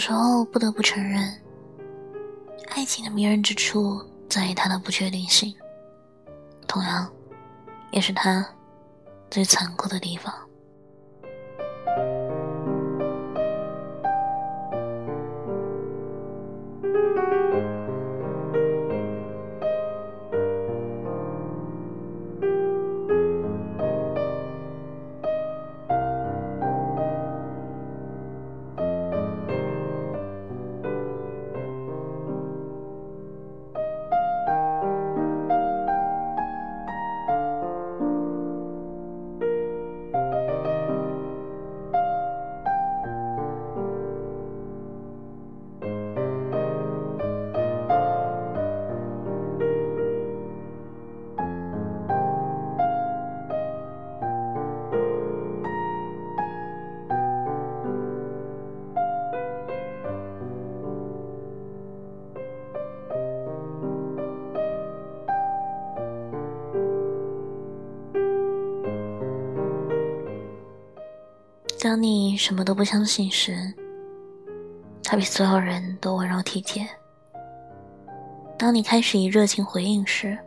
有时候不得不承认，爱情的迷人之处在于它的不确定性，同样，也是它最残酷的地方。当你什么都不相信时，他比所有人都温柔体贴；当你开始以热情回应时，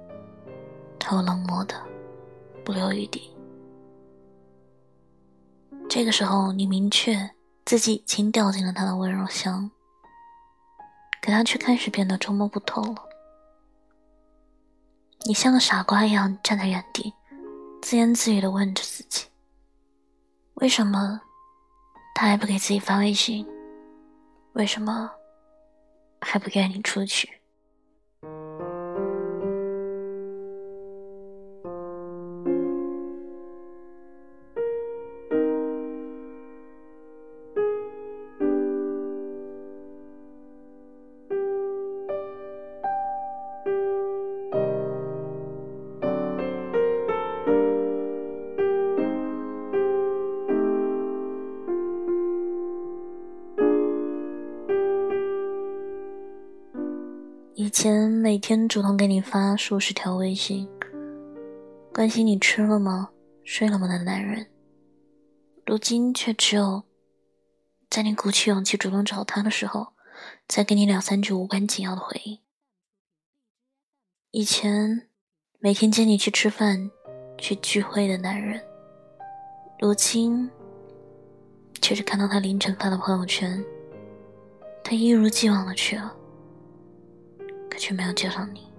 他又冷漠的不留余地。这个时候，你明确自己已经掉进了他的温柔乡，可他却开始变得捉摸不透了。你像个傻瓜一样站在原地，自言自语的问着自己。为什么他还不给自己发微信？为什么还不约你出去？天主动给你发数十条微信，关心你吃了吗、睡了吗？的男人，如今却只有在你鼓起勇气主动找他的时候，再给你两三句无关紧要的回应。以前每天接你去吃饭、去聚会的男人，如今却是看到他凌晨发的朋友圈，他一如既往的去了。可却没有叫上你。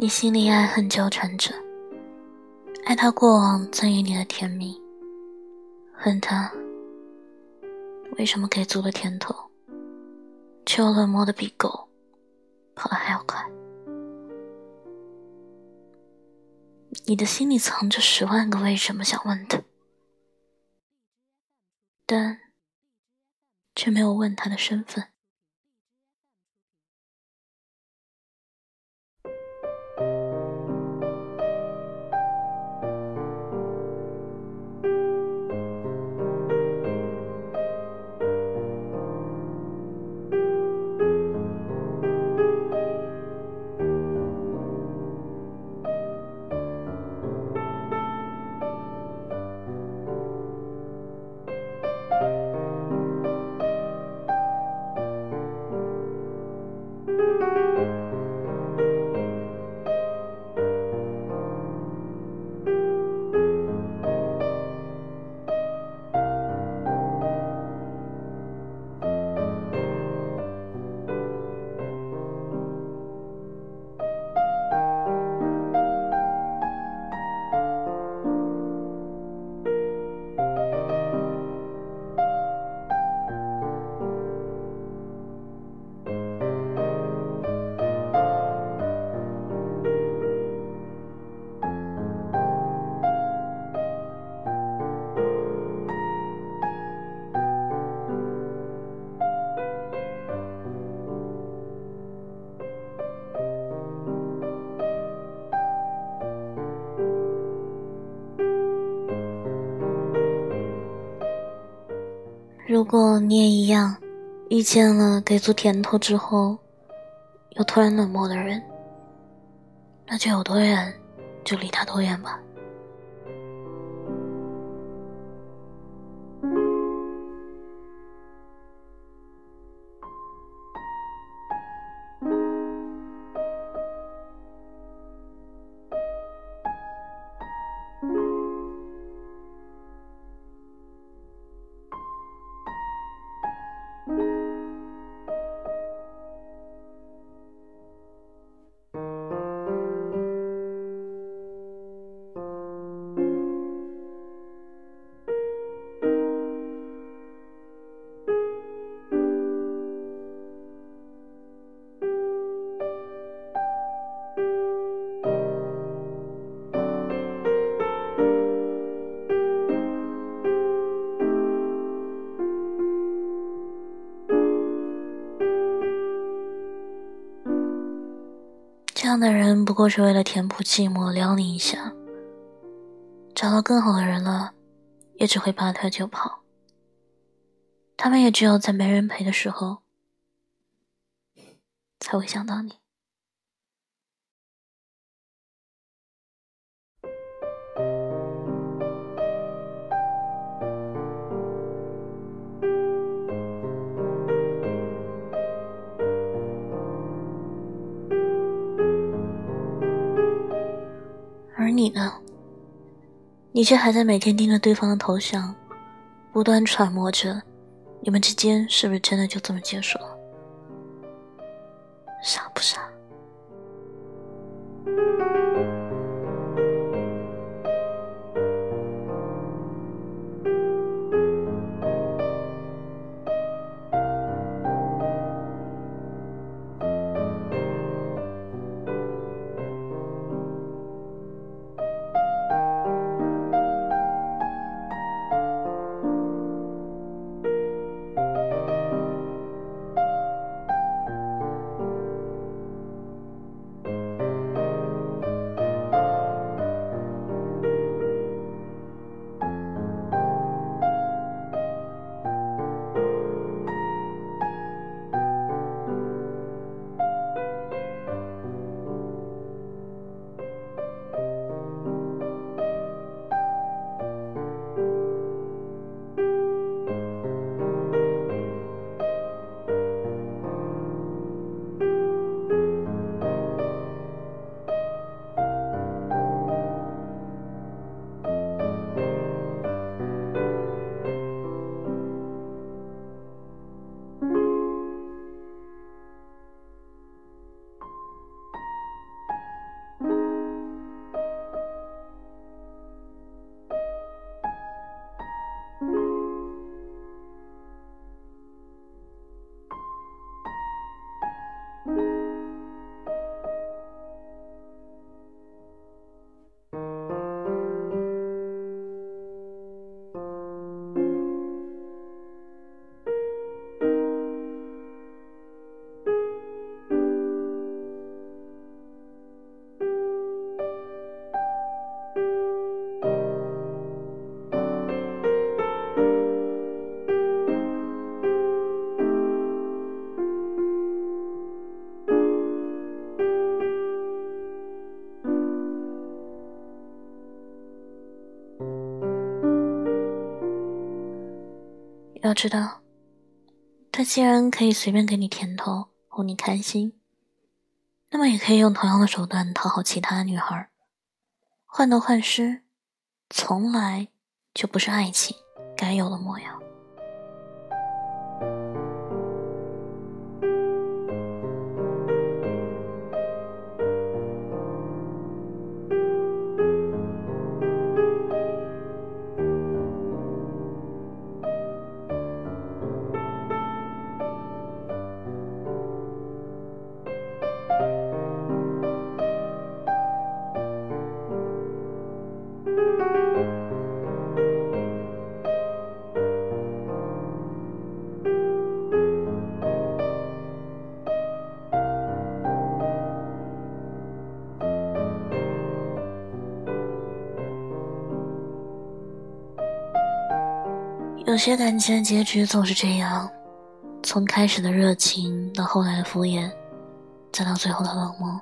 你心里爱恨纠缠着，爱他过往赠予你的甜蜜，恨他为什么给足了甜头，却又冷漠的比狗跑得还要快。你的心里藏着十万个为什么想问他，但却没有问他的身份。如果你也一样，遇见了给足甜头之后，又突然冷漠的人，那就有多远，就离他多远吧。不过是为了填补寂寞，撩你一下。找到更好的人了，也只会拔腿就跑。他们也只有在没人陪的时候，才会想到你。而你呢？你却还在每天盯着对方的头像，不断揣摩着，你们之间是不是真的就这么结束了？傻不傻？要知道，他既然可以随便给你甜头哄你开心，那么也可以用同样的手段讨好其他女孩，患得患失，从来就不是爱情该有的模样。有些感情的结局总是这样，从开始的热情到后来的敷衍，再到最后的冷漠，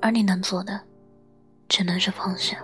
而你能做的，只能是放下。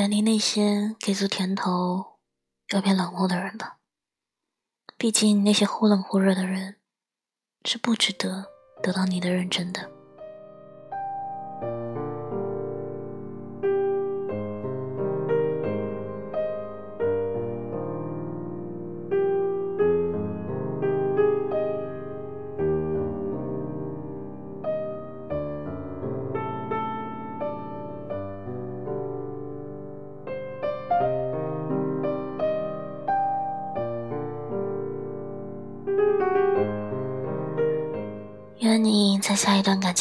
远离那些给足甜头又变冷漠的人吧。毕竟那些忽冷忽热的人，是不值得得到你的认真的。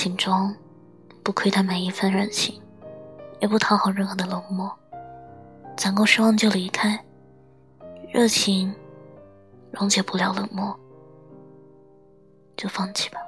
情中，不亏待每一份热情，也不讨好任何的冷漠，攒够失望就离开。热情溶解不了冷漠，就放弃吧。